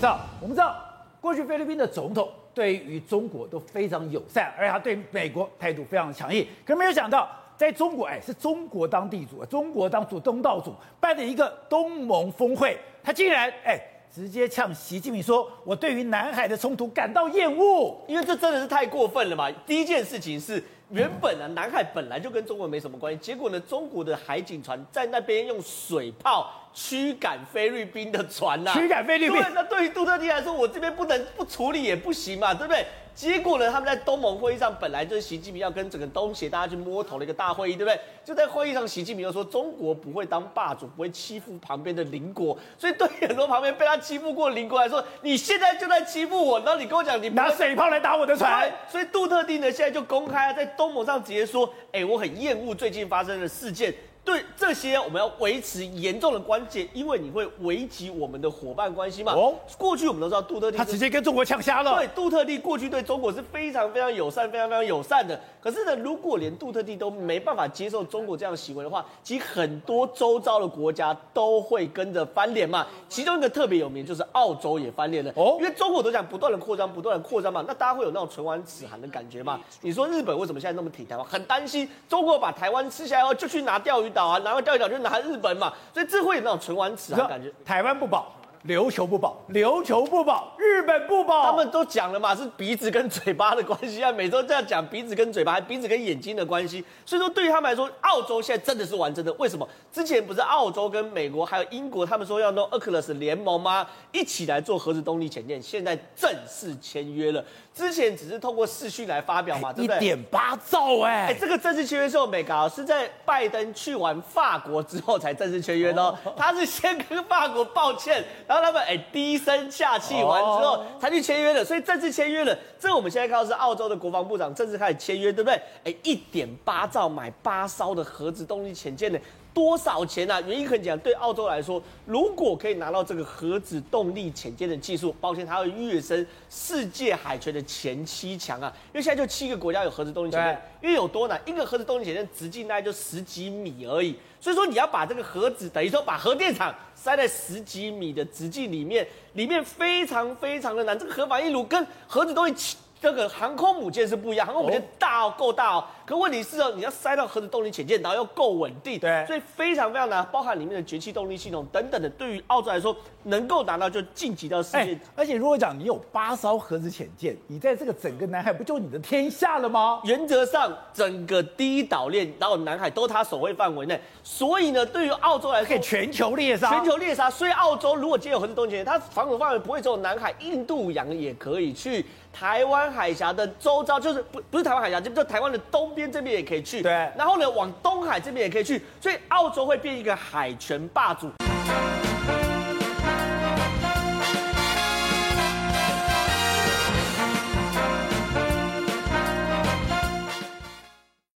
知道，我们知道，过去菲律宾的总统对于中国都非常友善，而且他对美国态度非常强硬。可是没有想到，在中国，哎，是中国当地主，中国当主东道主办的一个东盟峰会，他竟然哎，直接呛习近平说：“我对于南海的冲突感到厌恶，因为这真的是太过分了嘛。”第一件事情是。原本啊，南海本来就跟中国没什么关系，结果呢，中国的海警船在那边用水炮驱赶菲律宾的船呐、啊，驱赶菲律宾。对，那对于杜特地来说，我这边不能不处理也不行嘛，对不对？结果呢，他们在东盟会议上本来就是习近平要跟整个东协大家去摸头的一个大会议，对不对？就在会议上，习近平又说中国不会当霸主，不会欺负旁边的邻国，所以对很多旁边被他欺负过的邻国来说，你现在就在欺负我，然后你跟我讲你拿水炮来打我的船，所以杜特地呢现在就公开在。东盟上直接说，哎，我很厌恶最近发生的事件。对这些，我们要维持严重的关键，因为你会危及我们的伙伴关系嘛。哦，过去我们都知道杜特地他直接跟中国呛瞎了。对，杜特地过去对中国是非常非常友善、非常非常友善的。可是呢，如果连杜特地都没办法接受中国这样的行为的话，其实很多周遭的国家都会跟着翻脸嘛。其中一个特别有名就是澳洲也翻脸了。哦，因为中国都讲不断的扩张、不断的扩张嘛，那大家会有那种唇亡齿寒的感觉嘛。你说日本为什么现在那么挺台湾？很担心中国把台湾吃下来后就去拿钓鱼岛啊，拿完钓鱼岛就。拿日本嘛，所以这会有那种唇亡齿寒的感觉。台湾不保，琉球不保，琉球不保，日本不保。他们都讲了嘛，是鼻子跟嘴巴的关系啊，每周这样讲鼻子跟嘴巴，还鼻子跟眼睛的关系。所以说，对于他们来说，澳洲现在真的是玩真的。为什么？之前不是澳洲跟美国还有英国，他们说要弄 AUKUS 联盟吗？一起来做核子动力潜舰，现在正式签约了。之前只是通过视讯来发表嘛，对不对？一点八兆哎！哎，这个正式签约之后，美国是在拜登去完法国之后才正式签约的哦。他是先跟法国抱歉，然后他们哎低声下气完之后才去签约的，所以正式签约了。这我们现在看到是澳洲的国防部长正式开始签约，对不对？哎，一点八兆买八艘的核子动力潜舰呢。多少钱呢、啊？原因很简单，对澳洲来说，如果可以拿到这个核子动力潜舰的技术，抱歉，它会跃升世界海权的前七强啊！因为现在就七个国家有核子动力潜舰，因为有多难，一个核子动力潜舰直径大概就十几米而已，所以说你要把这个核子等于说把核电厂塞在十几米的直径里面，里面非常非常的难。这个核反应炉跟核子动力这个航空母舰是不一样，航空母舰大哦，够大哦。可问题是哦，你要塞到核子动力潜舰，然后又够稳定，对，所以非常非常难，包含里面的节气动力系统等等的。对于澳洲来说，能够达到就晋级到世界。欸、而且如果讲你有八艘核子潜舰，你在这个整个南海不就你的天下了吗？原则上，整个第一岛链然后南海都它守卫范围内。所以呢，对于澳洲来说，可以全球猎杀，全球猎杀。所以澳洲如果接有核子动力潜舰，它防守范围不会只有南海，印度洋也可以去。台湾海峡的周遭，就是不不是台湾海峡，就就台湾的东边这边也可以去。对，然后呢，往东海这边也可以去，所以澳洲会变一个海权霸主。